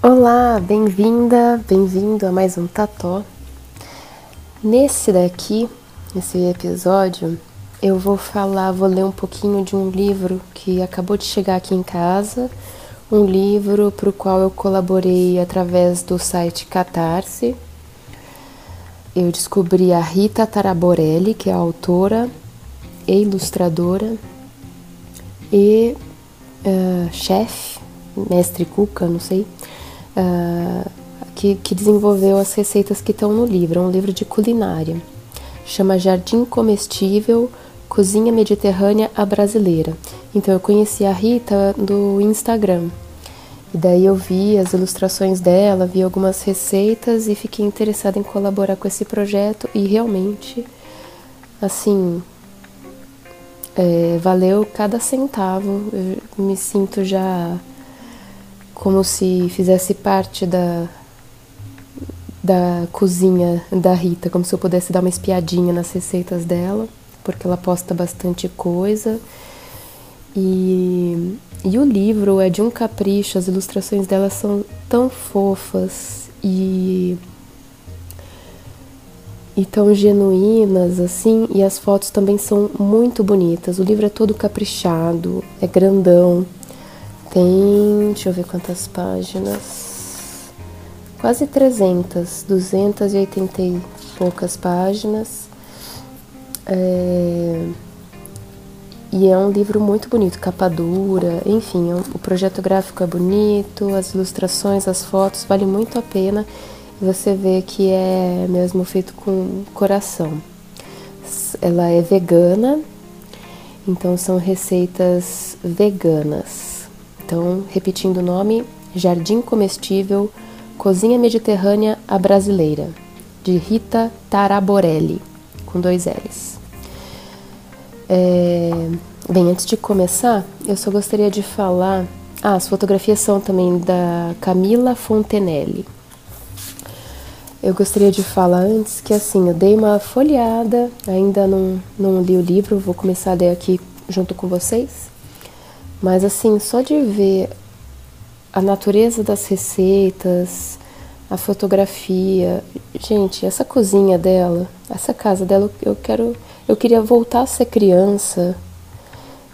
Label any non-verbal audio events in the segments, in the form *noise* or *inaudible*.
Olá, bem-vinda, bem-vindo a mais um Tató. Nesse daqui, nesse episódio, eu vou falar, vou ler um pouquinho de um livro que acabou de chegar aqui em casa, um livro para o qual eu colaborei através do site Catarse. Eu descobri a Rita Taraborelli, que é autora e ilustradora, e uh, chefe, mestre Cuca, não sei, uh, que, que desenvolveu as receitas que estão no livro. É um livro de culinária. Chama Jardim Comestível Cozinha Mediterrânea a Brasileira. Então eu conheci a Rita do Instagram. E daí eu vi as ilustrações dela, vi algumas receitas e fiquei interessada em colaborar com esse projeto e realmente, assim, é, valeu cada centavo. Eu me sinto já como se fizesse parte da, da cozinha da Rita, como se eu pudesse dar uma espiadinha nas receitas dela, porque ela posta bastante coisa. E, e o livro é de um capricho, as ilustrações dela são tão fofas e e tão genuínas assim, e as fotos também são muito bonitas. O livro é todo caprichado, é grandão. Tem, deixa eu ver quantas páginas. Quase 300, 280 e poucas páginas. É... E é um livro muito bonito, capa dura, enfim, é o projeto gráfico é bonito, as ilustrações, as fotos, vale muito a pena você vê que é mesmo feito com coração. Ela é vegana, então são receitas veganas. Então, repetindo o nome, Jardim Comestível, Cozinha Mediterrânea a Brasileira, de Rita Taraborelli, com dois L's. É... Bem, antes de começar, eu só gostaria de falar. Ah, as fotografias são também da Camila Fontenelle. Eu gostaria de falar antes que assim, eu dei uma folheada, ainda não, não li o livro, vou começar a ler aqui junto com vocês. Mas assim, só de ver a natureza das receitas, a fotografia, gente, essa cozinha dela, essa casa dela, eu quero, eu queria voltar a ser criança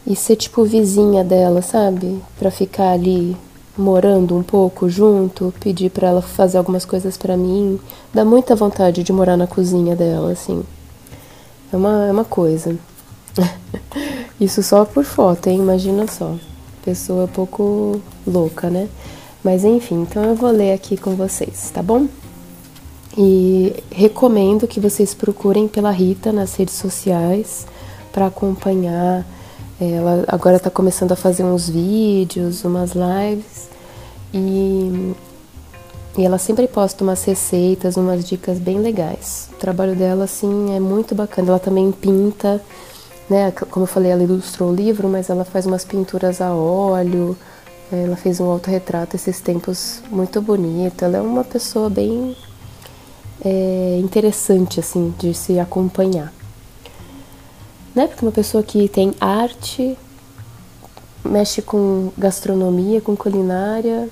e ser tipo vizinha dela, sabe? Para ficar ali morando um pouco junto, pedir para ela fazer algumas coisas para mim, dá muita vontade de morar na cozinha dela, assim. É uma, é uma coisa. *laughs* Isso só por foto, hein? Imagina só. Pessoa pouco louca, né? Mas enfim, então eu vou ler aqui com vocês, tá bom? E recomendo que vocês procurem pela Rita nas redes sociais para acompanhar ela agora está começando a fazer uns vídeos, umas lives e, e ela sempre posta umas receitas, umas dicas bem legais. O trabalho dela, assim, é muito bacana. Ela também pinta, né? Como eu falei, ela ilustrou o livro, mas ela faz umas pinturas a óleo. Ela fez um autorretrato esses tempos muito bonito. Ela é uma pessoa bem é, interessante, assim, de se acompanhar né? Porque uma pessoa que tem arte, mexe com gastronomia, com culinária,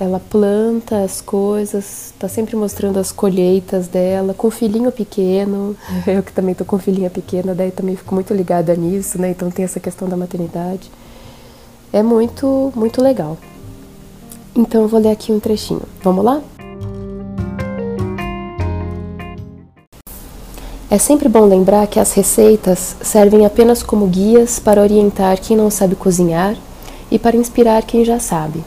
ela planta as coisas, tá sempre mostrando as colheitas dela, com filhinho pequeno. *laughs* Eu que também tô com filhinha pequena, daí também fico muito ligada nisso, né? Então tem essa questão da maternidade. É muito, muito legal. Então eu vou ler aqui um trechinho. Vamos lá? É sempre bom lembrar que as receitas servem apenas como guias para orientar quem não sabe cozinhar e para inspirar quem já sabe.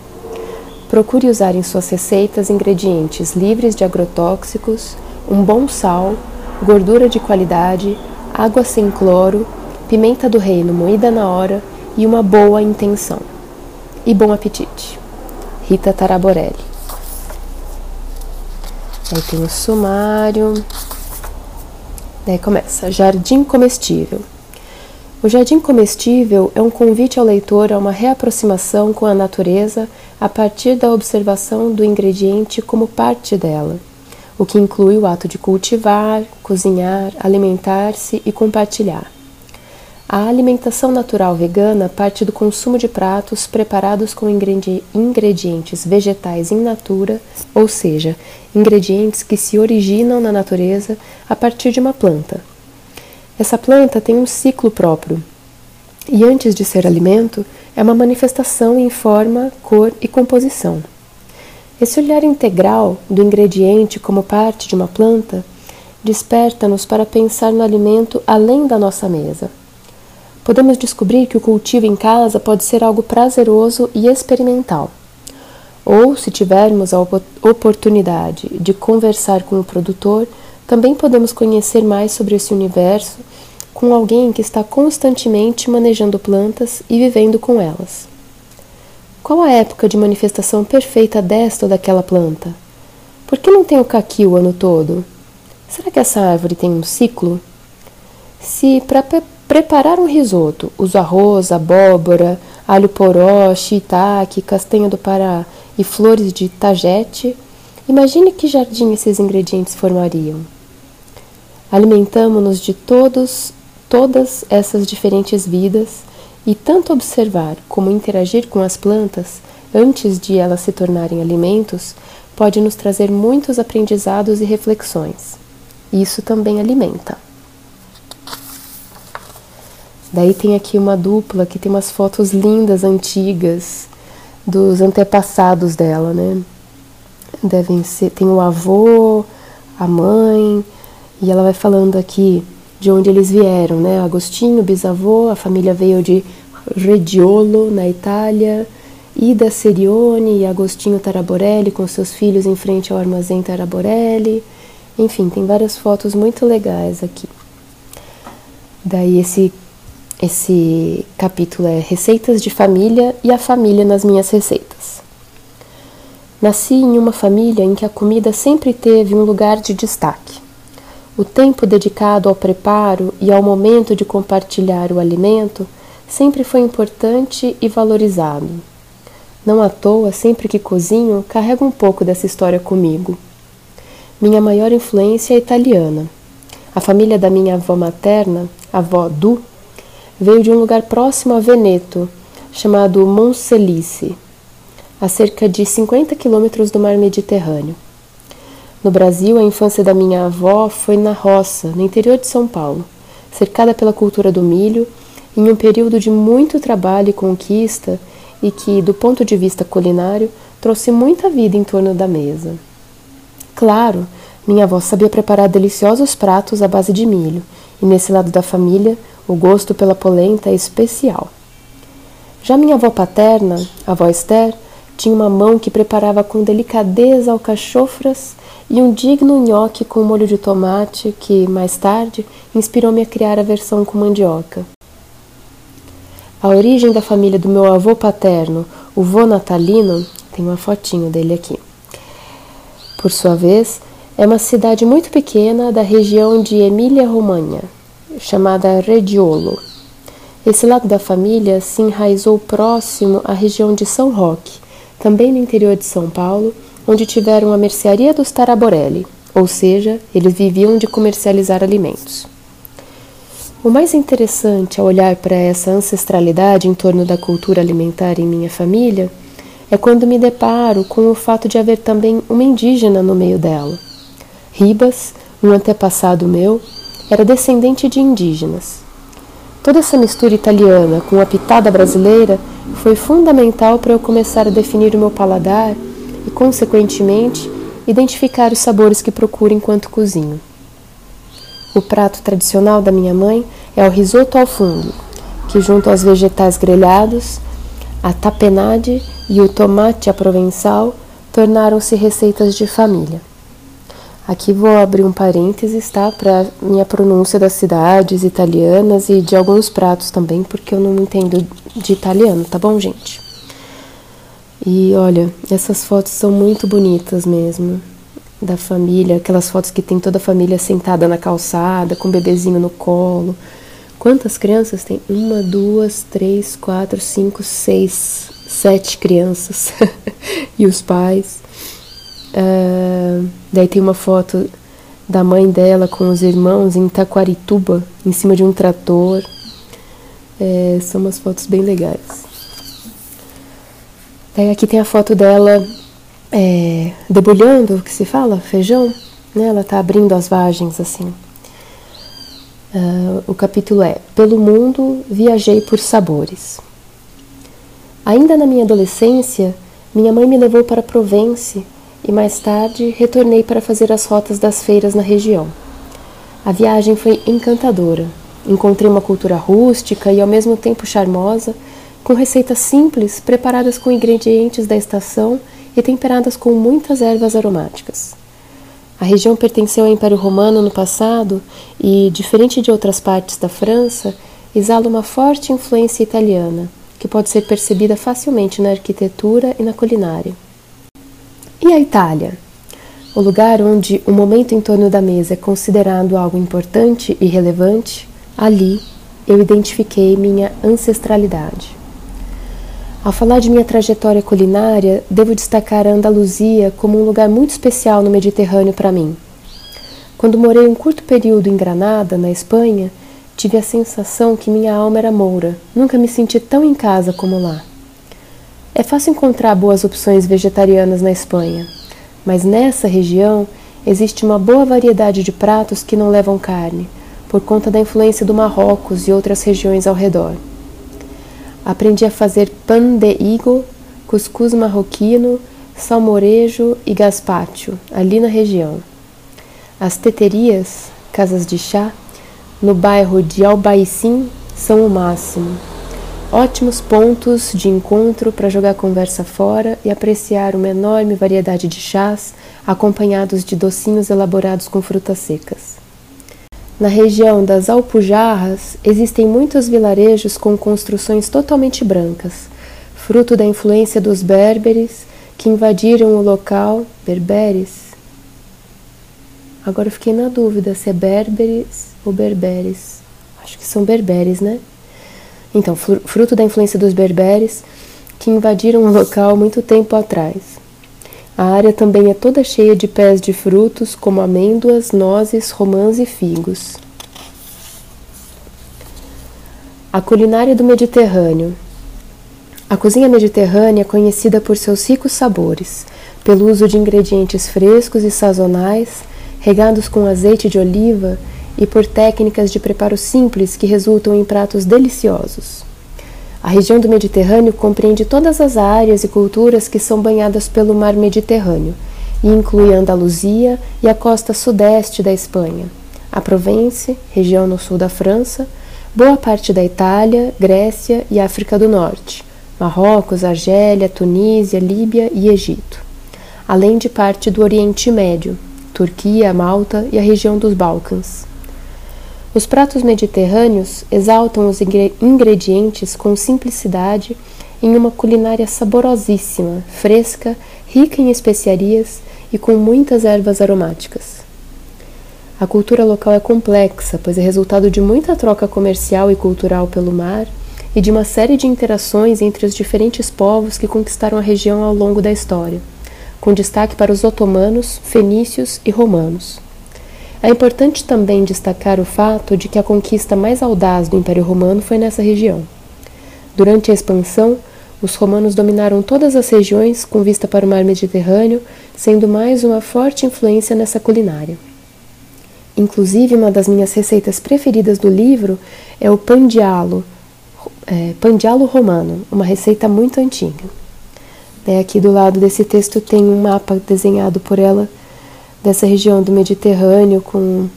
Procure usar em suas receitas ingredientes livres de agrotóxicos, um bom sal, gordura de qualidade, água sem cloro, pimenta do reino moída na hora e uma boa intenção. E bom apetite. Rita Taraborelli. Aí tem o sumário. Daí começa: Jardim Comestível. O jardim comestível é um convite ao leitor a uma reaproximação com a natureza a partir da observação do ingrediente como parte dela, o que inclui o ato de cultivar, cozinhar, alimentar-se e compartilhar. A alimentação natural vegana parte do consumo de pratos preparados com ingredientes vegetais in natura, ou seja, ingredientes que se originam na natureza a partir de uma planta. Essa planta tem um ciclo próprio e, antes de ser alimento, é uma manifestação em forma, cor e composição. Esse olhar integral do ingrediente como parte de uma planta desperta-nos para pensar no alimento além da nossa mesa podemos descobrir que o cultivo em casa pode ser algo prazeroso e experimental. Ou, se tivermos a oportunidade de conversar com o produtor, também podemos conhecer mais sobre esse universo com alguém que está constantemente manejando plantas e vivendo com elas. Qual a época de manifestação perfeita desta ou daquela planta? Por que não tem o caqui o ano todo? Será que essa árvore tem um ciclo? Se para Preparar um risoto. Uso arroz, abóbora, alho poró, shiitake, castanha do Pará e flores de tagete. Imagine que jardim esses ingredientes formariam. Alimentamos-nos de todos, todas essas diferentes vidas e tanto observar como interagir com as plantas antes de elas se tornarem alimentos pode nos trazer muitos aprendizados e reflexões. Isso também alimenta. Daí tem aqui uma dupla que tem umas fotos lindas, antigas, dos antepassados dela, né? Devem ser. Tem o avô, a mãe, e ela vai falando aqui de onde eles vieram, né? Agostinho, bisavô, a família veio de Rediolo, na Itália, Ida Serione e Agostinho Taraborelli com seus filhos em frente ao armazém Taraborelli. Enfim, tem várias fotos muito legais aqui. Daí esse esse capítulo é Receitas de Família e a Família nas Minhas Receitas. Nasci em uma família em que a comida sempre teve um lugar de destaque. O tempo dedicado ao preparo e ao momento de compartilhar o alimento sempre foi importante e valorizado. Não à toa, sempre que cozinho, carrego um pouco dessa história comigo. Minha maior influência é italiana. A família da minha avó materna, avó Du, veio de um lugar próximo a Veneto, chamado Monselice, a cerca de 50 quilômetros do mar Mediterrâneo. No Brasil, a infância da minha avó foi na roça, no interior de São Paulo, cercada pela cultura do milho, em um período de muito trabalho e conquista e que, do ponto de vista culinário, trouxe muita vida em torno da mesa. Claro, minha avó sabia preparar deliciosos pratos à base de milho, e nesse lado da família, o gosto pela polenta é especial. Já minha avó paterna, a avó Esther, tinha uma mão que preparava com delicadeza alcachofras e um digno nhoque com molho de tomate que, mais tarde, inspirou-me a criar a versão com mandioca. A origem da família do meu avô paterno, o vô natalino, tem uma fotinho dele aqui. Por sua vez, é uma cidade muito pequena da região de Emília-Romanha, chamada Rediolo. Esse lado da família se enraizou próximo à região de São Roque, também no interior de São Paulo, onde tiveram a mercearia dos Taraborelli, ou seja, eles viviam de comercializar alimentos. O mais interessante ao olhar para essa ancestralidade em torno da cultura alimentar em minha família é quando me deparo com o fato de haver também uma indígena no meio dela. Ribas, um antepassado meu, era descendente de indígenas. Toda essa mistura italiana com a pitada brasileira foi fundamental para eu começar a definir o meu paladar e, consequentemente, identificar os sabores que procuro enquanto cozinho. O prato tradicional da minha mãe é o risoto ao fungo, que, junto aos vegetais grelhados, a tapenade e o tomate à provençal, tornaram-se receitas de família. Aqui vou abrir um parênteses, tá? Para minha pronúncia das cidades italianas e de alguns pratos também, porque eu não entendo de italiano, tá bom, gente? E olha, essas fotos são muito bonitas mesmo. Da família, aquelas fotos que tem toda a família sentada na calçada, com o bebezinho no colo. Quantas crianças tem? Uma, duas, três, quatro, cinco, seis, sete crianças. *laughs* e os pais. Uh, daí tem uma foto da mãe dela com os irmãos em Taquarituba, em cima de um trator. É, são umas fotos bem legais. Daí aqui tem a foto dela é, debulhando, o que se fala? Feijão. Né? Ela está abrindo as vagens assim. Uh, o capítulo é Pelo mundo viajei por sabores. Ainda na minha adolescência, minha mãe me levou para Provence e mais tarde retornei para fazer as rotas das feiras na região. A viagem foi encantadora. Encontrei uma cultura rústica e ao mesmo tempo charmosa, com receitas simples preparadas com ingredientes da estação e temperadas com muitas ervas aromáticas. A região pertenceu ao Império Romano no passado e, diferente de outras partes da França, exala uma forte influência italiana, que pode ser percebida facilmente na arquitetura e na culinária. E a Itália? O lugar onde o momento em torno da mesa é considerado algo importante e relevante, ali eu identifiquei minha ancestralidade. Ao falar de minha trajetória culinária, devo destacar a Andaluzia como um lugar muito especial no Mediterrâneo para mim. Quando morei um curto período em Granada, na Espanha, tive a sensação que minha alma era moura. Nunca me senti tão em casa como lá. É fácil encontrar boas opções vegetarianas na Espanha, mas nessa região existe uma boa variedade de pratos que não levam carne, por conta da influência do Marrocos e outras regiões ao redor. Aprendi a fazer pan de higo, cuscuz marroquino, salmorejo e gazpacho, ali na região. As teterias, casas de chá, no bairro de Albaicim, são o máximo. Ótimos pontos de encontro para jogar conversa fora e apreciar uma enorme variedade de chás, acompanhados de docinhos elaborados com frutas secas. Na região das Alpujarras existem muitos vilarejos com construções totalmente brancas, fruto da influência dos berberes que invadiram o local. Berberes? Agora eu fiquei na dúvida se é berberes ou berberes. Acho que são berberes, né? Então, fruto da influência dos berberes que invadiram o local muito tempo atrás. A área também é toda cheia de pés de frutos como amêndoas, nozes, romãs e figos. A culinária do Mediterrâneo. A cozinha mediterrânea é conhecida por seus ricos sabores, pelo uso de ingredientes frescos e sazonais, regados com azeite de oliva e por técnicas de preparo simples que resultam em pratos deliciosos. A região do Mediterrâneo compreende todas as áreas e culturas que são banhadas pelo mar Mediterrâneo e inclui a Andaluzia e a costa sudeste da Espanha, a Provence, região no sul da França, boa parte da Itália, Grécia e África do Norte, Marrocos, Argélia, Tunísia, Líbia e Egito, além de parte do Oriente Médio, Turquia, Malta e a região dos Balcãs. Os pratos mediterrâneos exaltam os ingredientes com simplicidade em uma culinária saborosíssima, fresca, rica em especiarias e com muitas ervas aromáticas. A cultura local é complexa, pois é resultado de muita troca comercial e cultural pelo mar e de uma série de interações entre os diferentes povos que conquistaram a região ao longo da história, com destaque para os otomanos, fenícios e romanos. É importante também destacar o fato de que a conquista mais audaz do Império Romano foi nessa região. Durante a expansão, os romanos dominaram todas as regiões com vista para o mar Mediterrâneo, sendo mais uma forte influência nessa culinária. Inclusive, uma das minhas receitas preferidas do livro é o pandialo, é, pandialo romano, uma receita muito antiga. É, aqui do lado desse texto tem um mapa desenhado por ela dessa região do Mediterrâneo com,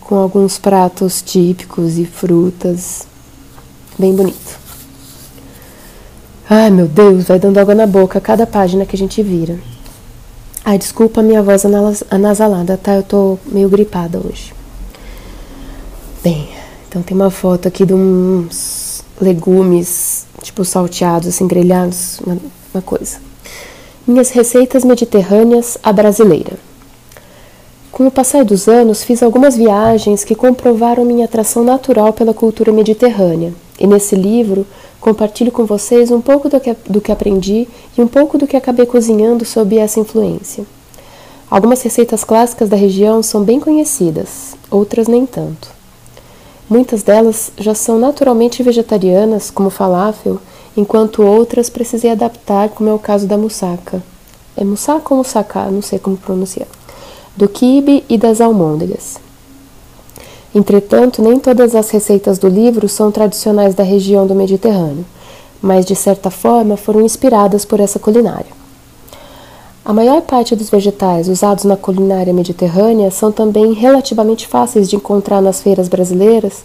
com alguns pratos típicos e frutas. Bem bonito. Ai meu Deus, vai dando água na boca a cada página que a gente vira. Ai, desculpa a minha voz anasalada, tá? Eu tô meio gripada hoje. Bem, então tem uma foto aqui de uns legumes, tipo salteados, assim, grelhados, uma, uma coisa. Minhas receitas mediterrâneas à brasileira. Com o passar dos anos, fiz algumas viagens que comprovaram minha atração natural pela cultura mediterrânea. E nesse livro, compartilho com vocês um pouco do que, do que aprendi e um pouco do que acabei cozinhando sob essa influência. Algumas receitas clássicas da região são bem conhecidas, outras nem tanto. Muitas delas já são naturalmente vegetarianas, como falafel, enquanto outras precisei adaptar, como é o caso da moussaka. É moussaka ou moussaka? Não sei como pronunciar. Do quibe e das almôndegas. Entretanto, nem todas as receitas do livro são tradicionais da região do Mediterrâneo, mas de certa forma foram inspiradas por essa culinária. A maior parte dos vegetais usados na culinária mediterrânea são também relativamente fáceis de encontrar nas feiras brasileiras,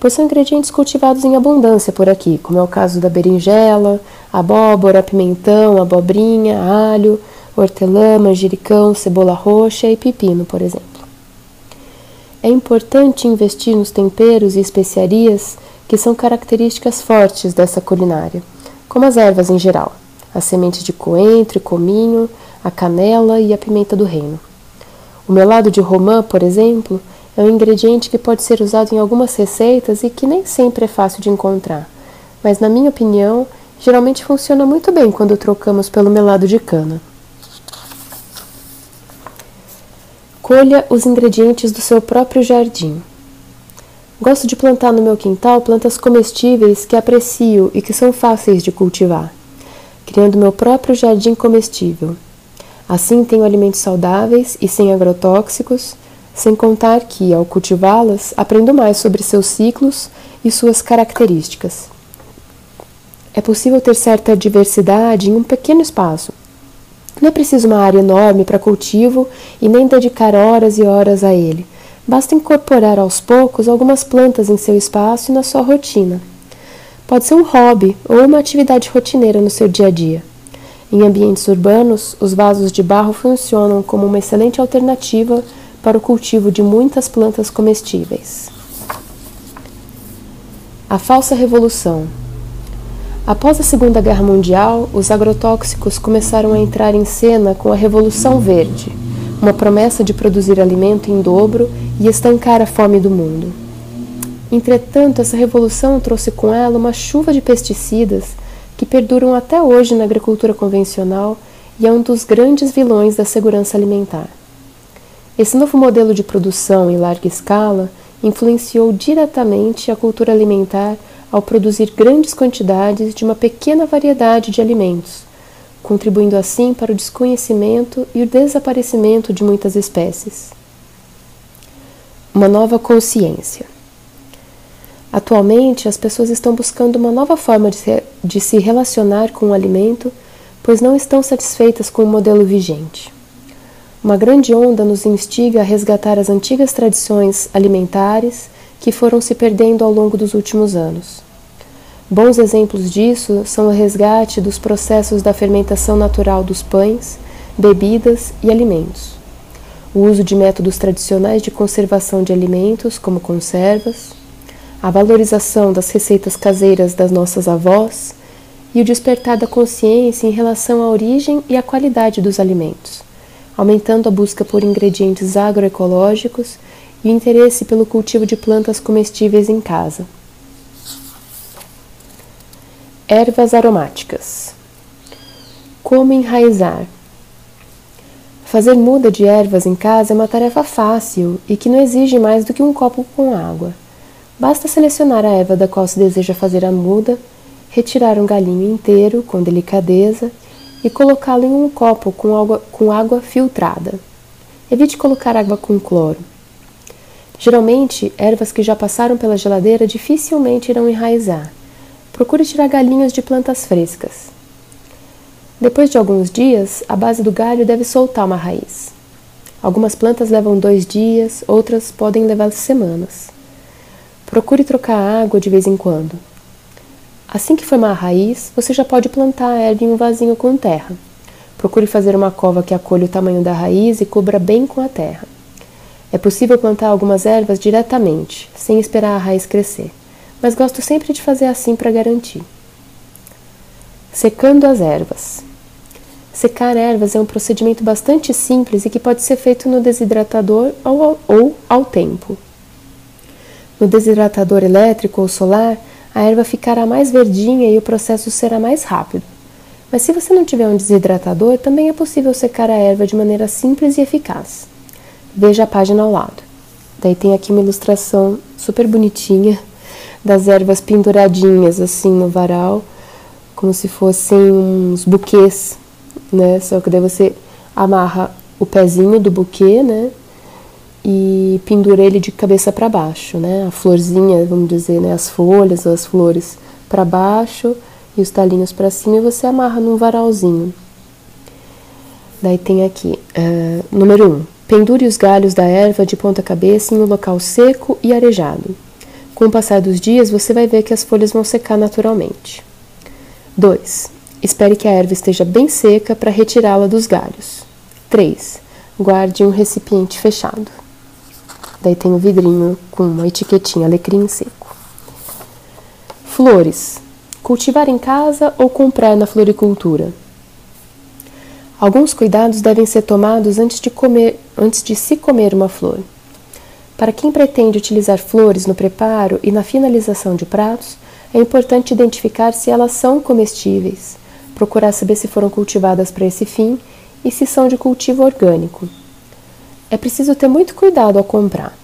pois são ingredientes cultivados em abundância por aqui, como é o caso da berinjela, abóbora, pimentão, abobrinha, alho, hortelã, manjericão, cebola roxa e pepino, por exemplo. É importante investir nos temperos e especiarias que são características fortes dessa culinária, como as ervas em geral, as sementes de coentro e cominho, a canela e a pimenta do reino. O melado de romã, por exemplo, é um ingrediente que pode ser usado em algumas receitas e que nem sempre é fácil de encontrar, mas, na minha opinião, geralmente funciona muito bem quando trocamos pelo melado de cana. Colha os ingredientes do seu próprio jardim. Gosto de plantar no meu quintal plantas comestíveis que aprecio e que são fáceis de cultivar, criando meu próprio jardim comestível. Assim, tenho alimentos saudáveis e sem agrotóxicos, sem contar que, ao cultivá-las, aprendo mais sobre seus ciclos e suas características. É possível ter certa diversidade em um pequeno espaço. Não é preciso uma área enorme para cultivo e nem dedicar horas e horas a ele. Basta incorporar aos poucos algumas plantas em seu espaço e na sua rotina. Pode ser um hobby ou uma atividade rotineira no seu dia a dia. Em ambientes urbanos, os vasos de barro funcionam como uma excelente alternativa para o cultivo de muitas plantas comestíveis. A falsa revolução. Após a Segunda Guerra Mundial, os agrotóxicos começaram a entrar em cena com a Revolução Verde, uma promessa de produzir alimento em dobro e estancar a fome do mundo. Entretanto, essa revolução trouxe com ela uma chuva de pesticidas que perduram até hoje na agricultura convencional e é um dos grandes vilões da segurança alimentar. Esse novo modelo de produção em larga escala influenciou diretamente a cultura alimentar ao produzir grandes quantidades de uma pequena variedade de alimentos, contribuindo assim para o desconhecimento e o desaparecimento de muitas espécies. Uma nova consciência. Atualmente, as pessoas estão buscando uma nova forma de se, de se relacionar com o alimento, pois não estão satisfeitas com o modelo vigente. Uma grande onda nos instiga a resgatar as antigas tradições alimentares que foram se perdendo ao longo dos últimos anos. Bons exemplos disso são o resgate dos processos da fermentação natural dos pães, bebidas e alimentos, o uso de métodos tradicionais de conservação de alimentos, como conservas, a valorização das receitas caseiras das nossas avós. E o despertar da consciência em relação à origem e à qualidade dos alimentos, aumentando a busca por ingredientes agroecológicos e interesse pelo cultivo de plantas comestíveis em casa. Ervas aromáticas. Como enraizar? Fazer muda de ervas em casa é uma tarefa fácil e que não exige mais do que um copo com água. Basta selecionar a erva da qual se deseja fazer a muda, retirar um galinho inteiro com delicadeza e colocá-lo em um copo com água, com água filtrada. Evite colocar água com cloro. Geralmente, ervas que já passaram pela geladeira dificilmente irão enraizar. Procure tirar galinhos de plantas frescas. Depois de alguns dias, a base do galho deve soltar uma raiz. Algumas plantas levam dois dias, outras podem levar semanas. Procure trocar a água de vez em quando. Assim que formar a raiz, você já pode plantar a erva em um vasinho com terra. Procure fazer uma cova que acolha o tamanho da raiz e cubra bem com a terra. É possível plantar algumas ervas diretamente, sem esperar a raiz crescer, mas gosto sempre de fazer assim para garantir. Secando as ervas. Secar ervas é um procedimento bastante simples e que pode ser feito no desidratador ou, ao tempo. No desidratador elétrico ou solar, a erva ficará mais verdinha e o processo será mais rápido. Mas se você não tiver um desidratador, também é possível secar a erva de maneira simples e eficaz. Veja a página ao lado. Daí tem aqui uma ilustração super bonitinha das ervas penduradinhas assim no varal, como se fossem uns buquês, né? Só que daí você amarra o pezinho do buquê, né? E pendura ele de cabeça para baixo, né? A florzinha, vamos dizer, né? As folhas, as flores para baixo e os talinhos para cima e você amarra num varalzinho. Daí tem aqui, uh, número 1. Um, pendure os galhos da erva de ponta cabeça em um local seco e arejado. Com o passar dos dias, você vai ver que as folhas vão secar naturalmente. 2. Espere que a erva esteja bem seca para retirá-la dos galhos. 3. Guarde um recipiente fechado. Daí tem um vidrinho com uma etiquetinha alecrim seco. Flores. Cultivar em casa ou comprar na floricultura? Alguns cuidados devem ser tomados antes de, comer, antes de se comer uma flor. Para quem pretende utilizar flores no preparo e na finalização de pratos, é importante identificar se elas são comestíveis, procurar saber se foram cultivadas para esse fim e se são de cultivo orgânico. É preciso ter muito cuidado ao comprar.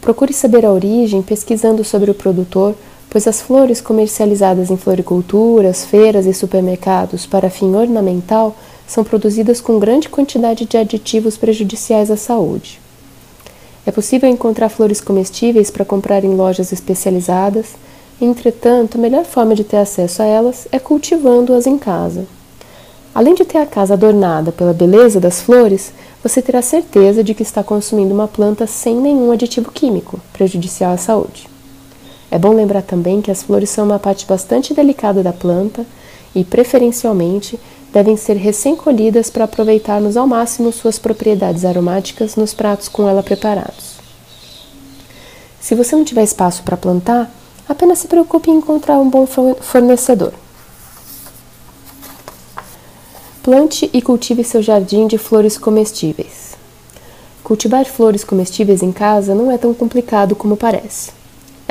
Procure saber a origem pesquisando sobre o produtor pois as flores comercializadas em floriculturas, feiras e supermercados para fim ornamental são produzidas com grande quantidade de aditivos prejudiciais à saúde. É possível encontrar flores comestíveis para comprar em lojas especializadas, entretanto, a melhor forma de ter acesso a elas é cultivando-as em casa. Além de ter a casa adornada pela beleza das flores, você terá certeza de que está consumindo uma planta sem nenhum aditivo químico prejudicial à saúde. É bom lembrar também que as flores são uma parte bastante delicada da planta e, preferencialmente, devem ser recém-colhidas para aproveitarmos ao máximo suas propriedades aromáticas nos pratos com ela preparados. Se você não tiver espaço para plantar, apenas se preocupe em encontrar um bom fornecedor. Plante e cultive seu jardim de flores comestíveis. Cultivar flores comestíveis em casa não é tão complicado como parece.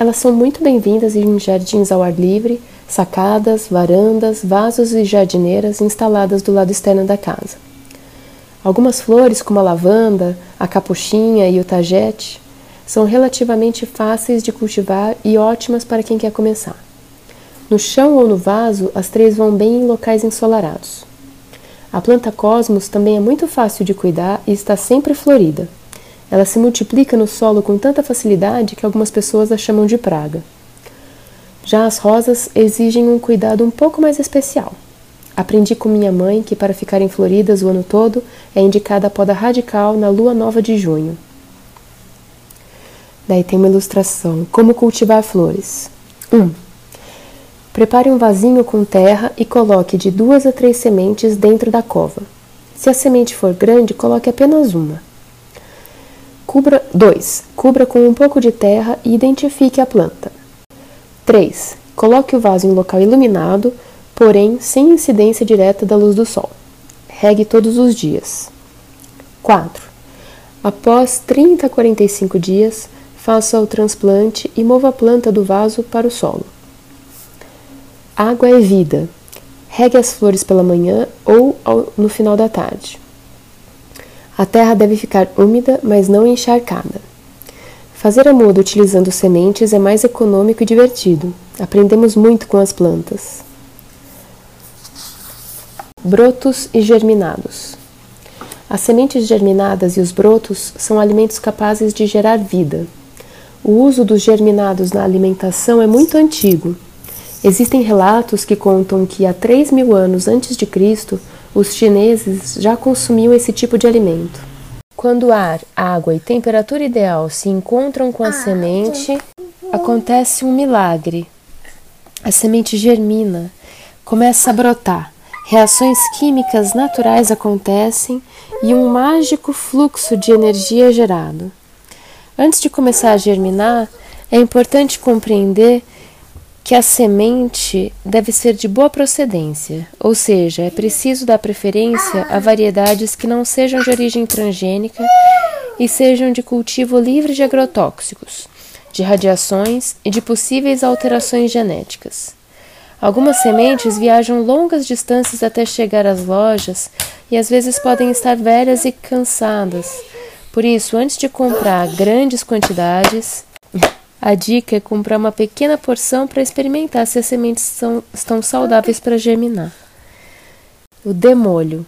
Elas são muito bem-vindas em jardins ao ar livre, sacadas, varandas, vasos e jardineiras instaladas do lado externo da casa. Algumas flores, como a lavanda, a capuchinha e o tagete, são relativamente fáceis de cultivar e ótimas para quem quer começar. No chão ou no vaso, as três vão bem em locais ensolarados. A planta cosmos também é muito fácil de cuidar e está sempre florida. Ela se multiplica no solo com tanta facilidade que algumas pessoas a chamam de praga. Já as rosas exigem um cuidado um pouco mais especial. Aprendi com minha mãe que para ficarem floridas o ano todo é indicada a poda radical na lua nova de junho. Daí tem uma ilustração: Como cultivar flores. 1. Um, prepare um vasinho com terra e coloque de duas a três sementes dentro da cova. Se a semente for grande, coloque apenas uma. Cubra 2. Cubra com um pouco de terra e identifique a planta. 3. Coloque o vaso em local iluminado, porém sem incidência direta da luz do sol. Regue todos os dias. 4. Após 30 a 45 dias, faça o transplante e mova a planta do vaso para o solo. Água é vida. Regue as flores pela manhã ou no final da tarde. A terra deve ficar úmida, mas não encharcada. Fazer a muda utilizando sementes é mais econômico e divertido. Aprendemos muito com as plantas. Brotos e germinados. As sementes germinadas e os brotos são alimentos capazes de gerar vida. O uso dos germinados na alimentação é muito antigo. Existem relatos que contam que há 3 mil anos antes de Cristo, os chineses já consumiam esse tipo de alimento. Quando ar, água e temperatura ideal se encontram com a semente, acontece um milagre. A semente germina, começa a brotar, reações químicas naturais acontecem e um mágico fluxo de energia é gerado. Antes de começar a germinar, é importante compreender que a semente deve ser de boa procedência, ou seja, é preciso dar preferência a variedades que não sejam de origem transgênica e sejam de cultivo livre de agrotóxicos, de radiações e de possíveis alterações genéticas. Algumas sementes viajam longas distâncias até chegar às lojas e às vezes podem estar velhas e cansadas, Por isso, antes de comprar grandes quantidades, a dica é comprar uma pequena porção para experimentar se as sementes são, estão saudáveis para germinar. O demolho.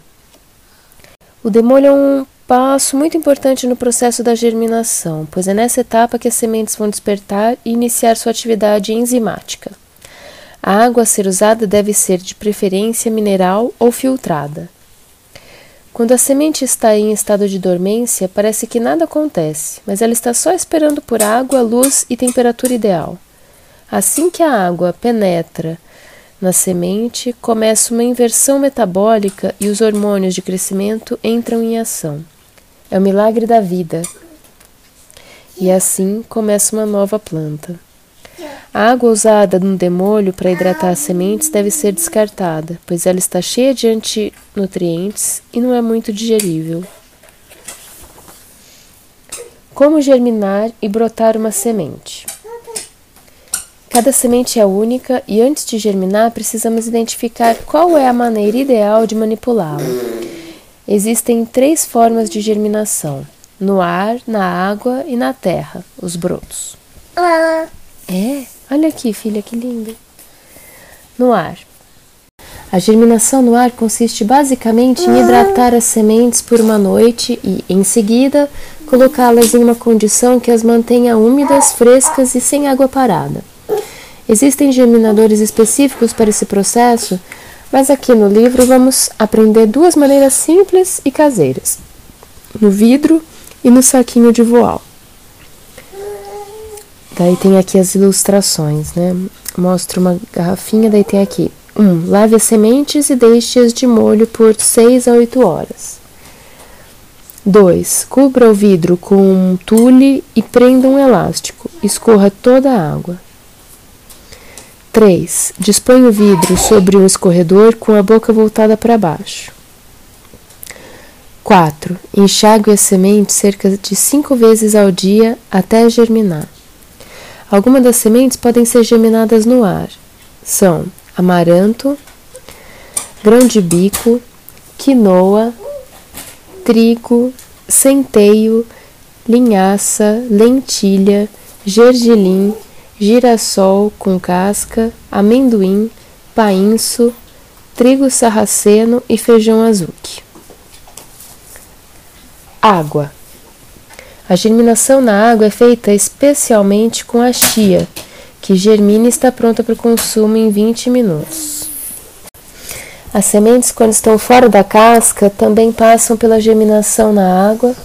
O demolho é um passo muito importante no processo da germinação, pois é nessa etapa que as sementes vão despertar e iniciar sua atividade enzimática. A água a ser usada deve ser de preferência mineral ou filtrada. Quando a semente está em estado de dormência, parece que nada acontece, mas ela está só esperando por água, luz e temperatura ideal. Assim que a água penetra na semente, começa uma inversão metabólica e os hormônios de crescimento entram em ação. É o milagre da vida. E assim começa uma nova planta. A água usada no demolho para hidratar as sementes deve ser descartada, pois ela está cheia de antinutrientes e não é muito digerível. Como germinar e brotar uma semente? Cada semente é única e antes de germinar precisamos identificar qual é a maneira ideal de manipulá-la. Existem três formas de germinação: no ar, na água e na terra, os brotos. É, olha aqui, filha, que lindo. No ar. A germinação no ar consiste basicamente em hidratar as sementes por uma noite e, em seguida, colocá-las em uma condição que as mantenha úmidas, frescas e sem água parada. Existem germinadores específicos para esse processo, mas aqui no livro vamos aprender duas maneiras simples e caseiras: no vidro e no saquinho de voal. Daí tem aqui as ilustrações, né? Mostra uma garrafinha, daí tem aqui. 1. Um, lave as sementes e deixe-as de molho por 6 a 8 horas. 2. Cubra o vidro com um tule e prenda um elástico. Escorra toda a água. 3. Dispõe o vidro sobre um escorredor com a boca voltada para baixo. 4. Enxague as sementes cerca de 5 vezes ao dia até germinar. Algumas das sementes podem ser germinadas no ar. São amaranto, grão de bico, quinoa, trigo, centeio, linhaça, lentilha, gergelim, girassol com casca, amendoim, painço, trigo sarraceno e feijão azuki. Água. A germinação na água é feita especialmente com a chia, que germina e está pronta para o consumo em 20 minutos. As sementes, quando estão fora da casca, também passam pela germinação na água.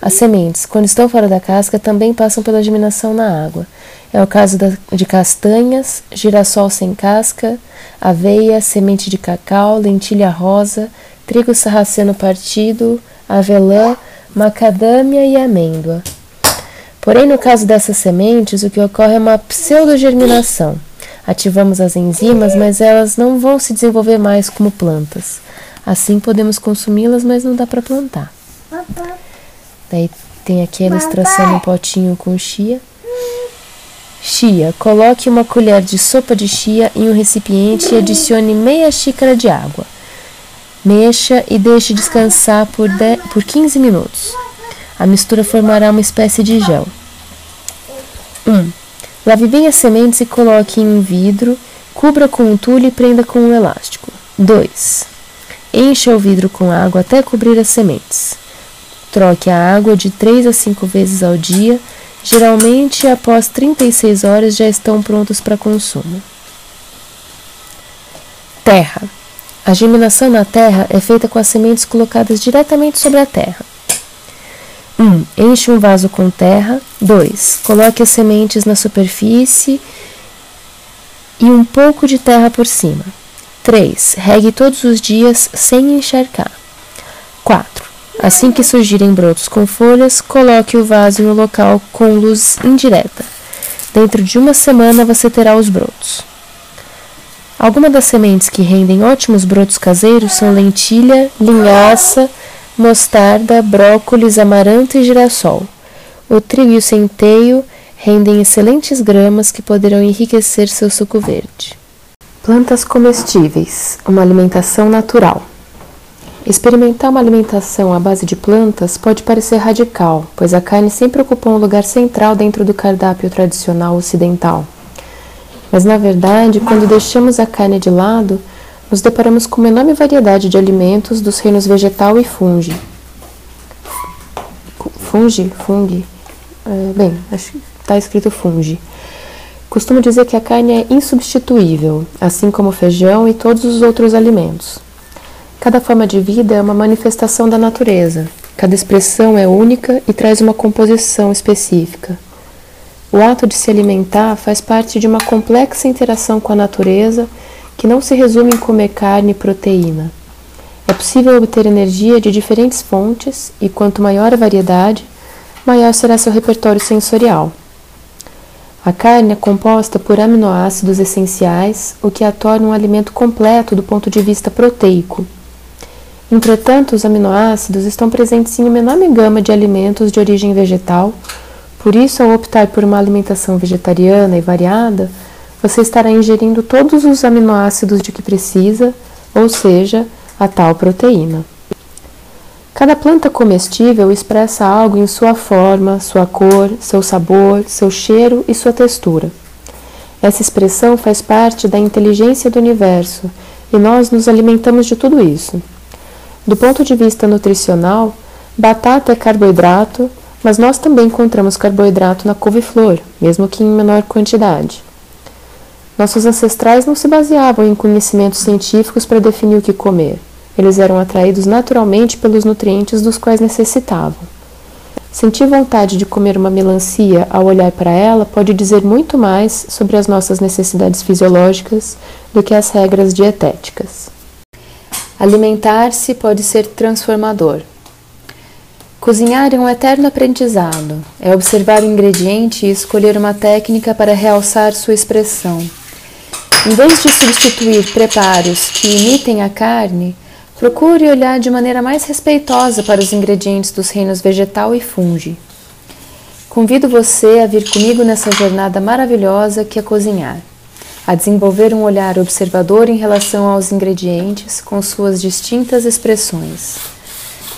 As sementes, quando estão fora da casca, também passam pela germinação na água. É o caso de castanhas, girassol sem casca, aveia, semente de cacau, lentilha rosa, trigo sarraceno partido, avelã, macadâmia e amêndoa. Porém, no caso dessas sementes, o que ocorre é uma pseudogerminação. Ativamos as enzimas, mas elas não vão se desenvolver mais como plantas. Assim podemos consumi-las, mas não dá para plantar. Daí tem aqui a ilustração no potinho com chia. Chia. Coloque uma colher de sopa de chia em um recipiente e adicione meia xícara de água. Mexa e deixe descansar por, por 15 minutos. A mistura formará uma espécie de gel. 1. Um, lave bem as sementes e coloque em um vidro, cubra com um tule e prenda com um elástico. 2. Encha o vidro com água até cobrir as sementes. Troque a água de 3 a 5 vezes ao dia. Geralmente, após 36 horas já estão prontos para consumo. Terra. A germinação na terra é feita com as sementes colocadas diretamente sobre a terra. 1. Um, enche um vaso com terra. 2. Coloque as sementes na superfície e um pouco de terra por cima. 3. Regue todos os dias sem encharcar. 4. Assim que surgirem brotos com folhas, coloque o vaso um local com luz indireta. Dentro de uma semana você terá os brotos. Algumas das sementes que rendem ótimos brotos caseiros são lentilha, linhaça, mostarda, brócolis, amaranto e girassol. O trigo e o centeio rendem excelentes gramas que poderão enriquecer seu suco verde. Plantas comestíveis, uma alimentação natural. Experimentar uma alimentação à base de plantas pode parecer radical, pois a carne sempre ocupou um lugar central dentro do cardápio tradicional ocidental. Mas, na verdade, quando deixamos a carne de lado, nos deparamos com uma enorme variedade de alimentos dos reinos vegetal e fungi. Fungi? Fungi? É, bem, acho que está escrito fungi. Costumo dizer que a carne é insubstituível, assim como o feijão e todos os outros alimentos. Cada forma de vida é uma manifestação da natureza. Cada expressão é única e traz uma composição específica. O ato de se alimentar faz parte de uma complexa interação com a natureza que não se resume em comer carne e proteína. É possível obter energia de diferentes fontes e quanto maior a variedade, maior será seu repertório sensorial. A carne é composta por aminoácidos essenciais, o que a torna um alimento completo do ponto de vista proteico. Entretanto, os aminoácidos estão presentes em uma enorme gama de alimentos de origem vegetal, por isso, ao optar por uma alimentação vegetariana e variada, você estará ingerindo todos os aminoácidos de que precisa, ou seja, a tal proteína. Cada planta comestível expressa algo em sua forma, sua cor, seu sabor, seu cheiro e sua textura. Essa expressão faz parte da inteligência do universo e nós nos alimentamos de tudo isso. Do ponto de vista nutricional, batata é carboidrato, mas nós também encontramos carboidrato na couve-flor, mesmo que em menor quantidade. Nossos ancestrais não se baseavam em conhecimentos científicos para definir o que comer. Eles eram atraídos naturalmente pelos nutrientes dos quais necessitavam. Sentir vontade de comer uma melancia ao olhar para ela pode dizer muito mais sobre as nossas necessidades fisiológicas do que as regras dietéticas. Alimentar-se pode ser transformador. Cozinhar é um eterno aprendizado. É observar o ingrediente e escolher uma técnica para realçar sua expressão. Em vez de substituir preparos que imitem a carne, procure olhar de maneira mais respeitosa para os ingredientes dos reinos vegetal e fungi. Convido você a vir comigo nessa jornada maravilhosa que é cozinhar a desenvolver um olhar observador em relação aos ingredientes com suas distintas expressões,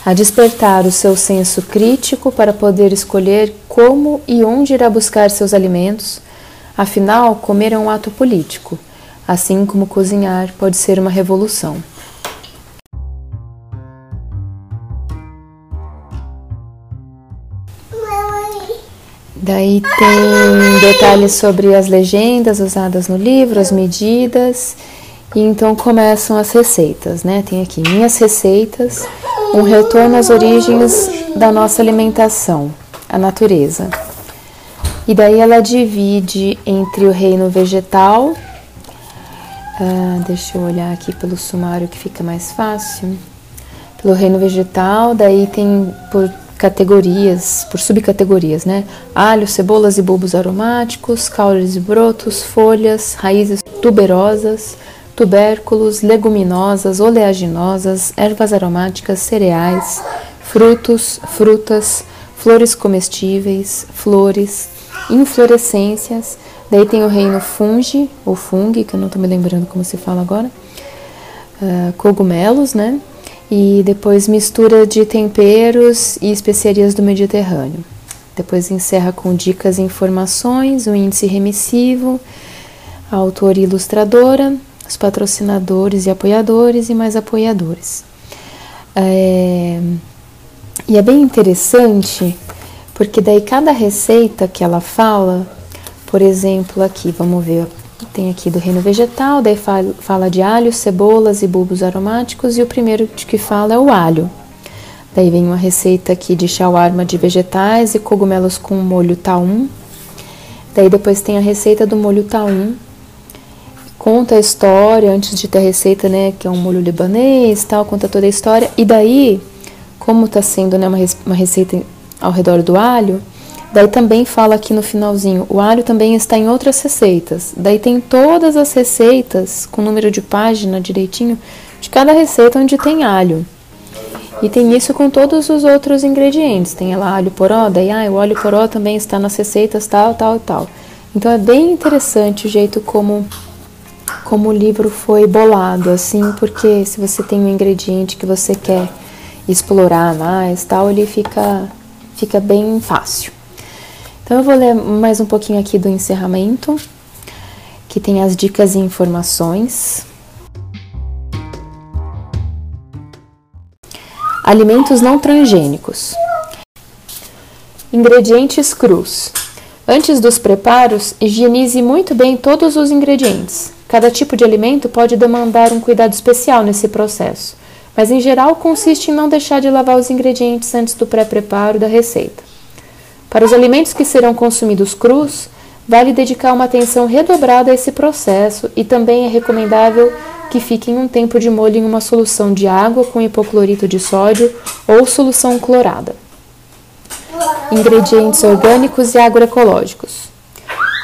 a despertar o seu senso crítico para poder escolher como e onde irá buscar seus alimentos. Afinal, comer é um ato político, assim como cozinhar pode ser uma revolução. Daí tem detalhes sobre as legendas usadas no livro, as medidas, e então começam as receitas, né? Tem aqui minhas receitas, um retorno às origens da nossa alimentação, a natureza. E daí ela divide entre o reino vegetal, ah, deixa eu olhar aqui pelo sumário que fica mais fácil. Pelo reino vegetal, daí tem por categorias, por subcategorias, né? Alho, cebolas e bulbos aromáticos, caules e brotos, folhas, raízes tuberosas, tubérculos, leguminosas, oleaginosas, ervas aromáticas, cereais, frutos, frutas, flores comestíveis, flores, inflorescências. Daí tem o reino fungi, ou fungi, que eu não estou me lembrando como se fala agora. Uh, cogumelos, né? e depois mistura de temperos e especiarias do Mediterrâneo. Depois encerra com dicas e informações, o índice remissivo, a autora e ilustradora, os patrocinadores e apoiadores e mais apoiadores. É, e é bem interessante porque daí cada receita que ela fala, por exemplo, aqui, vamos ver tem aqui do reino vegetal, daí fala de alho, cebolas e bulbos aromáticos, e o primeiro que fala é o alho. Daí vem uma receita aqui de shawarma de vegetais e cogumelos com molho taum. Daí depois tem a receita do molho taum. Conta a história antes de ter a receita, né, que é um molho libanês, tal, conta toda a história. E daí, como está sendo, né, uma, uma receita ao redor do alho, Daí também fala aqui no finalzinho, o alho também está em outras receitas. Daí tem todas as receitas com número de página direitinho de cada receita onde tem alho. E tem isso com todos os outros ingredientes. Tem lá alho poró, daí ah, o óleo poró também está nas receitas tal, tal, tal. Então é bem interessante o jeito como como o livro foi bolado, assim, porque se você tem um ingrediente que você quer explorar mais, tal, ele fica fica bem fácil. Então eu vou ler mais um pouquinho aqui do encerramento, que tem as dicas e informações. Alimentos não transgênicos. Ingredientes crus. Antes dos preparos, higienize muito bem todos os ingredientes. Cada tipo de alimento pode demandar um cuidado especial nesse processo, mas em geral consiste em não deixar de lavar os ingredientes antes do pré-preparo da receita. Para os alimentos que serão consumidos crus, vale dedicar uma atenção redobrada a esse processo e também é recomendável que fiquem um tempo de molho em uma solução de água com hipoclorito de sódio ou solução clorada. Ingredientes orgânicos e agroecológicos.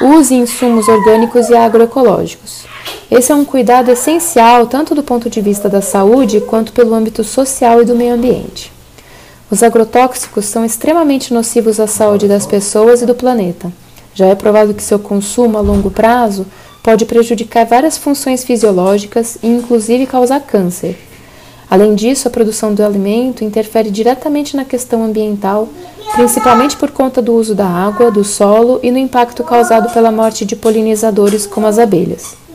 Use insumos orgânicos e agroecológicos. Esse é um cuidado essencial tanto do ponto de vista da saúde quanto pelo âmbito social e do meio ambiente. Os agrotóxicos são extremamente nocivos à saúde das pessoas e do planeta. Já é provado que seu consumo a longo prazo pode prejudicar várias funções fisiológicas e, inclusive, causar câncer. Além disso, a produção do alimento interfere diretamente na questão ambiental, principalmente por conta do uso da água, do solo e no impacto causado pela morte de polinizadores como as abelhas.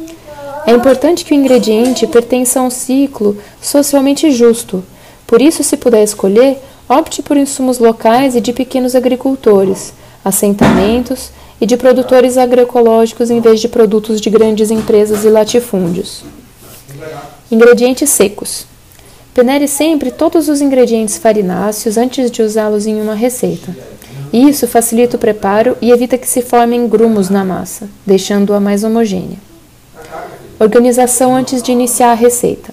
É importante que o ingrediente pertença a um ciclo socialmente justo. Por isso, se puder escolher, opte por insumos locais e de pequenos agricultores, assentamentos e de produtores agroecológicos em vez de produtos de grandes empresas e latifúndios. Ingredientes secos. Peneire sempre todos os ingredientes farináceos antes de usá-los em uma receita. Isso facilita o preparo e evita que se formem grumos na massa, deixando-a mais homogênea. Organização antes de iniciar a receita.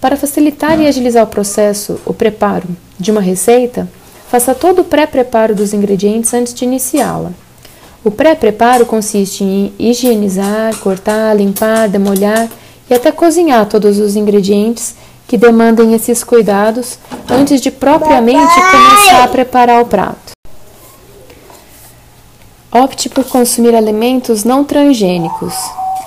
Para facilitar e agilizar o processo, o preparo de uma receita, faça todo o pré-preparo dos ingredientes antes de iniciá-la. O pré-preparo consiste em higienizar, cortar, limpar, demolhar e até cozinhar todos os ingredientes que demandem esses cuidados antes de propriamente começar a preparar o prato. Opte por consumir alimentos não transgênicos.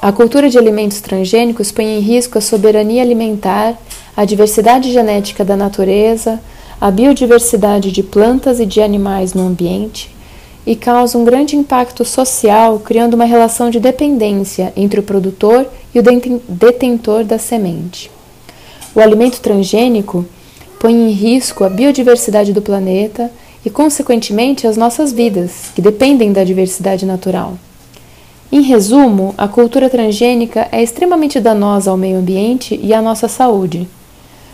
A cultura de alimentos transgênicos põe em risco a soberania alimentar, a diversidade genética da natureza, a biodiversidade de plantas e de animais no ambiente e causa um grande impacto social, criando uma relação de dependência entre o produtor e o detentor da semente. O alimento transgênico põe em risco a biodiversidade do planeta e, consequentemente, as nossas vidas, que dependem da diversidade natural. Em resumo, a cultura transgênica é extremamente danosa ao meio ambiente e à nossa saúde.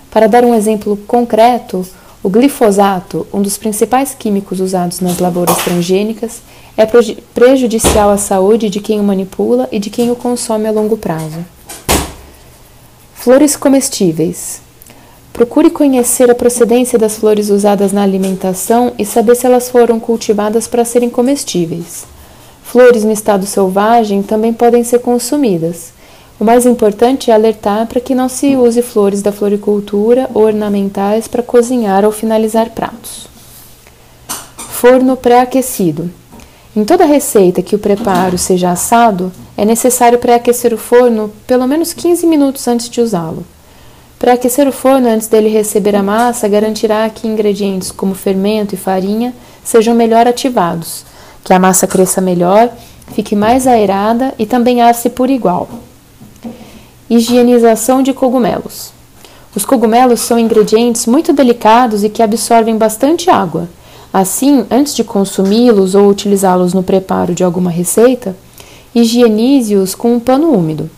Para dar um exemplo concreto, o glifosato, um dos principais químicos usados nas lavouras transgênicas, é prejudicial à saúde de quem o manipula e de quem o consome a longo prazo. Flores comestíveis. Procure conhecer a procedência das flores usadas na alimentação e saber se elas foram cultivadas para serem comestíveis. Flores no estado selvagem também podem ser consumidas. O mais importante é alertar para que não se use flores da floricultura ou ornamentais para cozinhar ou finalizar pratos. Forno pré-aquecido. Em toda receita que o preparo seja assado, é necessário pré-aquecer o forno pelo menos 15 minutos antes de usá-lo. Pré-aquecer o forno antes dele receber a massa garantirá que ingredientes como fermento e farinha sejam melhor ativados, que a massa cresça melhor, fique mais aerada e também asse por igual. Higienização de cogumelos. Os cogumelos são ingredientes muito delicados e que absorvem bastante água. Assim, antes de consumi-los ou utilizá-los no preparo de alguma receita, higienize-os com um pano úmido.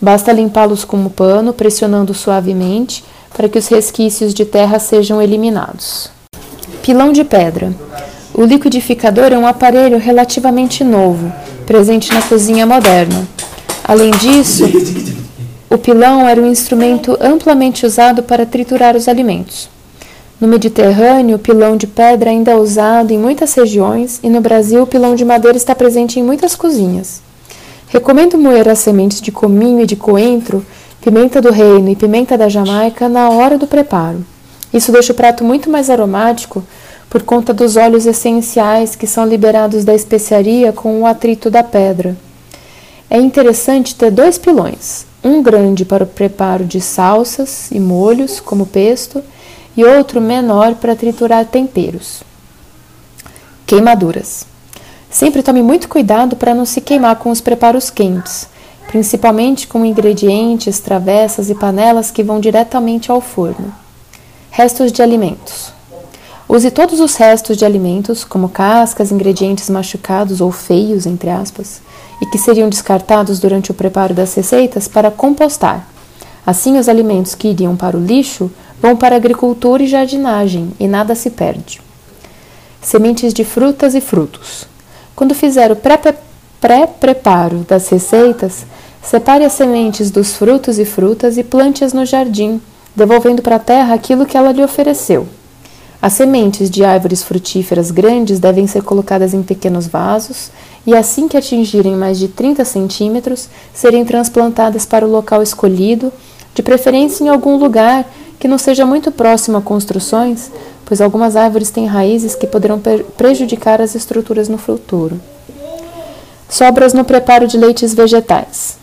Basta limpá-los com um pano, pressionando suavemente para que os resquícios de terra sejam eliminados. Pilão de pedra. O liquidificador é um aparelho relativamente novo, presente na cozinha moderna. Além disso, o pilão era um instrumento amplamente usado para triturar os alimentos. No Mediterrâneo, o pilão de pedra ainda é usado em muitas regiões e no Brasil, o pilão de madeira está presente em muitas cozinhas. Recomendo moer as sementes de cominho e de coentro, pimenta do reino e pimenta da Jamaica na hora do preparo. Isso deixa o prato muito mais aromático por conta dos óleos essenciais que são liberados da especiaria com o atrito da pedra. é interessante ter dois pilões, um grande para o preparo de salsas e molhos, como pesto, e outro menor para triturar temperos. Queimaduras. Sempre tome muito cuidado para não se queimar com os preparos quentes, principalmente com ingredientes, travessas e panelas que vão diretamente ao forno. Restos de alimentos. Use todos os restos de alimentos, como cascas, ingredientes machucados ou feios, entre aspas, e que seriam descartados durante o preparo das receitas, para compostar. Assim, os alimentos que iriam para o lixo vão para agricultura e jardinagem e nada se perde. Sementes de frutas e frutos. Quando fizer o pré-preparo das receitas, separe as sementes dos frutos e frutas e plante-as no jardim, devolvendo para a terra aquilo que ela lhe ofereceu. As sementes de árvores frutíferas grandes devem ser colocadas em pequenos vasos e, assim que atingirem mais de 30 centímetros, serem transplantadas para o local escolhido, de preferência em algum lugar que não seja muito próximo a construções, pois algumas árvores têm raízes que poderão prejudicar as estruturas no futuro. Sobras no preparo de leites vegetais.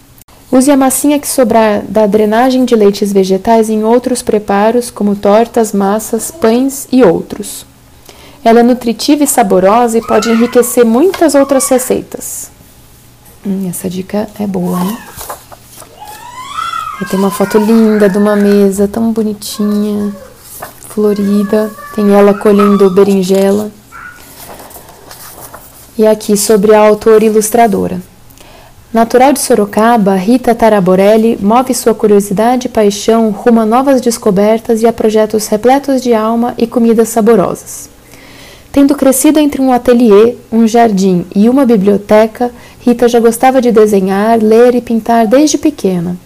Use a massinha que sobrar da drenagem de leites vegetais em outros preparos, como tortas, massas, pães e outros. Ela é nutritiva e saborosa e pode enriquecer muitas outras receitas. Hum, essa dica é boa, hein? Aí tem uma foto linda de uma mesa tão bonitinha, florida. Tem ela colhendo berinjela. E aqui sobre a autora ilustradora. Natural de Sorocaba, Rita Taraborelli move sua curiosidade e paixão rumo a novas descobertas e a projetos repletos de alma e comidas saborosas. Tendo crescido entre um ateliê, um jardim e uma biblioteca, Rita já gostava de desenhar, ler e pintar desde pequena.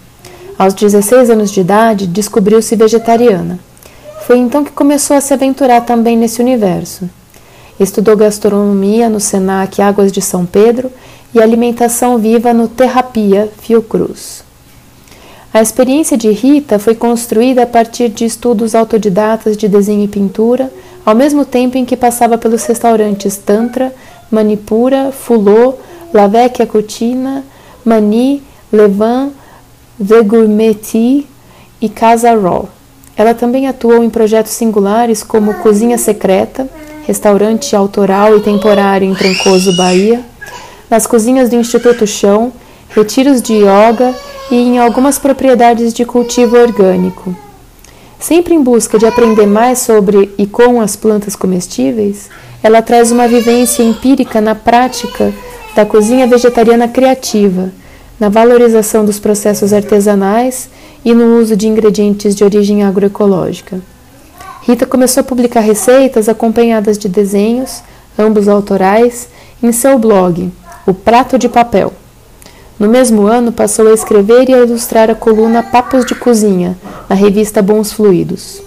Aos 16 anos de idade, descobriu-se vegetariana. Foi então que começou a se aventurar também nesse universo. Estudou gastronomia no Senac Águas de São Pedro e alimentação viva no Terrapia Fiocruz. A experiência de Rita foi construída a partir de estudos autodidatas de desenho e pintura, ao mesmo tempo em que passava pelos restaurantes Tantra, Manipura, Fulô, La Vecchia Cucina, Mani, Levan, The Gourmeti e Casa Raw. Ela também atuou em projetos singulares como Cozinha Secreta, restaurante autoral e temporário em Trancoso, Bahia, nas cozinhas do Instituto Chão, retiros de yoga e em algumas propriedades de cultivo orgânico. Sempre em busca de aprender mais sobre e com as plantas comestíveis, ela traz uma vivência empírica na prática da cozinha vegetariana criativa, na valorização dos processos artesanais e no uso de ingredientes de origem agroecológica. Rita começou a publicar receitas acompanhadas de desenhos, ambos autorais, em seu blog, o Prato de Papel. No mesmo ano, passou a escrever e a ilustrar a coluna Papos de Cozinha, na revista Bons Fluidos.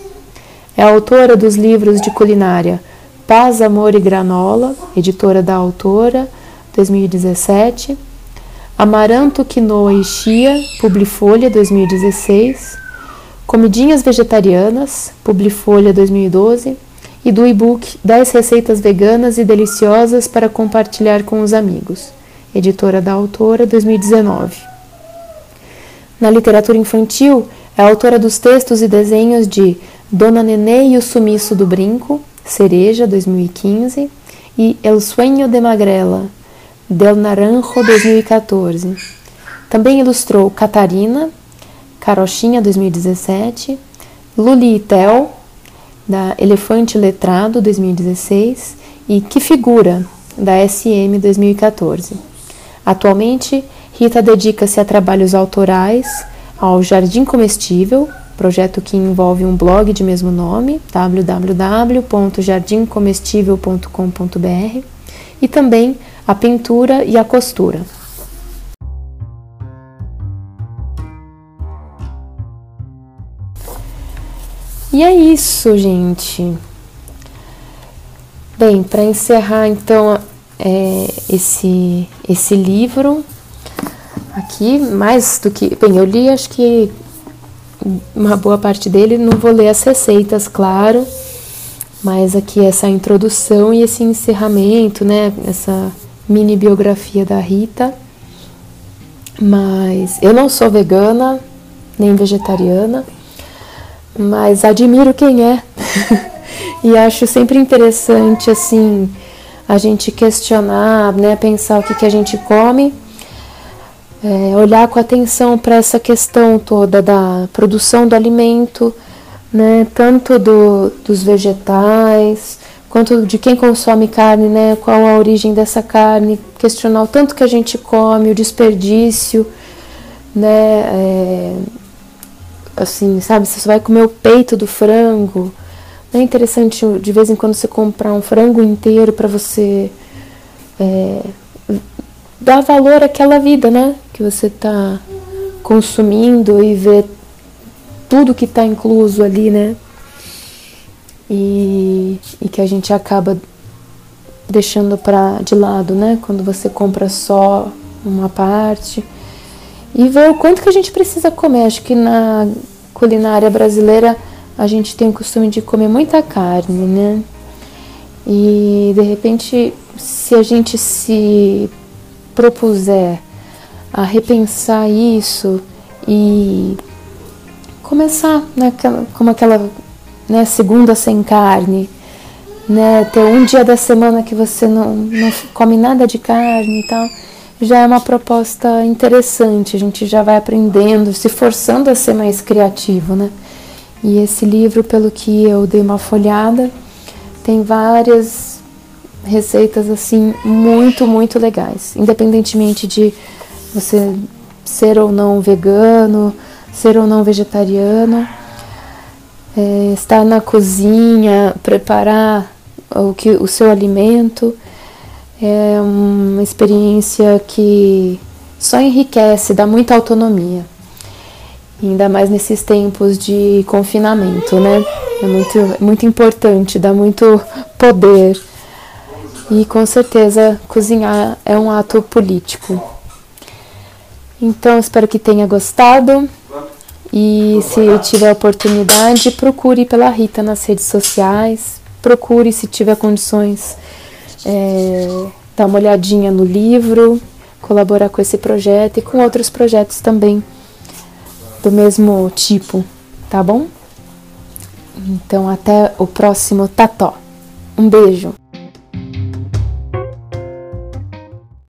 É autora dos livros de culinária Paz, Amor e Granola, editora da autora, 2017. Amaranto, Quinoa e Chia, Publifolha, 2016. Comidinhas Vegetarianas, Publifolha, 2012 e do e-book 10 receitas veganas e deliciosas para compartilhar com os amigos, editora da autora 2019. Na literatura infantil, é autora dos textos e desenhos de Dona Nenê e o Sumiço do Brinco, Cereja 2015 e El Sueño de Magrela, Del Naranjo 2014. Também ilustrou Catarina, Carochinha 2017, Luli e Tel, da Elefante Letrado 2016 e Que Figura da SM 2014. Atualmente, Rita dedica-se a trabalhos autorais, ao Jardim Comestível, projeto que envolve um blog de mesmo nome, www.jardimcomestível.com.br, e também a pintura e a costura. E é isso, gente. Bem, para encerrar então é, esse, esse livro aqui, mais do que. Bem, eu li acho que uma boa parte dele, não vou ler as receitas, claro, mas aqui essa introdução e esse encerramento, né? Essa mini biografia da Rita. Mas eu não sou vegana, nem vegetariana, mas admiro quem é. *laughs* e acho sempre interessante assim a gente questionar, né, pensar o que, que a gente come, é, olhar com atenção para essa questão toda da produção do alimento, né, tanto do, dos vegetais quanto de quem consome carne, né, qual a origem dessa carne, questionar o tanto que a gente come, o desperdício, né, é, assim, sabe, você vai comer o peito do frango, não é interessante de vez em quando você comprar um frango inteiro para você é, dar valor àquela vida, né, que você está consumindo e ver tudo que está incluso ali, né, e, e que a gente acaba deixando para de lado, né, quando você compra só uma parte e ver o quanto que a gente precisa comer. Acho que na culinária brasileira a gente tem o costume de comer muita carne, né? E de repente, se a gente se propuser a repensar isso e começar naquela, como aquela né, segunda sem carne, né, ter um dia da semana que você não, não come nada de carne e tal já é uma proposta interessante. A gente já vai aprendendo, se forçando a ser mais criativo, né? E esse livro, pelo que eu dei uma folhada, tem várias receitas assim muito, muito legais, independentemente de você ser ou não vegano, ser ou não vegetariano, é, estar na cozinha, preparar o que o seu alimento é uma experiência que só enriquece, dá muita autonomia. Ainda mais nesses tempos de confinamento, né? É muito, muito importante, dá muito poder. E com certeza cozinhar é um ato político. Então espero que tenha gostado. E se tiver oportunidade, procure pela Rita nas redes sociais. Procure se tiver condições é, dar uma olhadinha no livro, colaborar com esse projeto e com outros projetos também do mesmo tipo, tá bom? Então até o próximo Tató. Um beijo!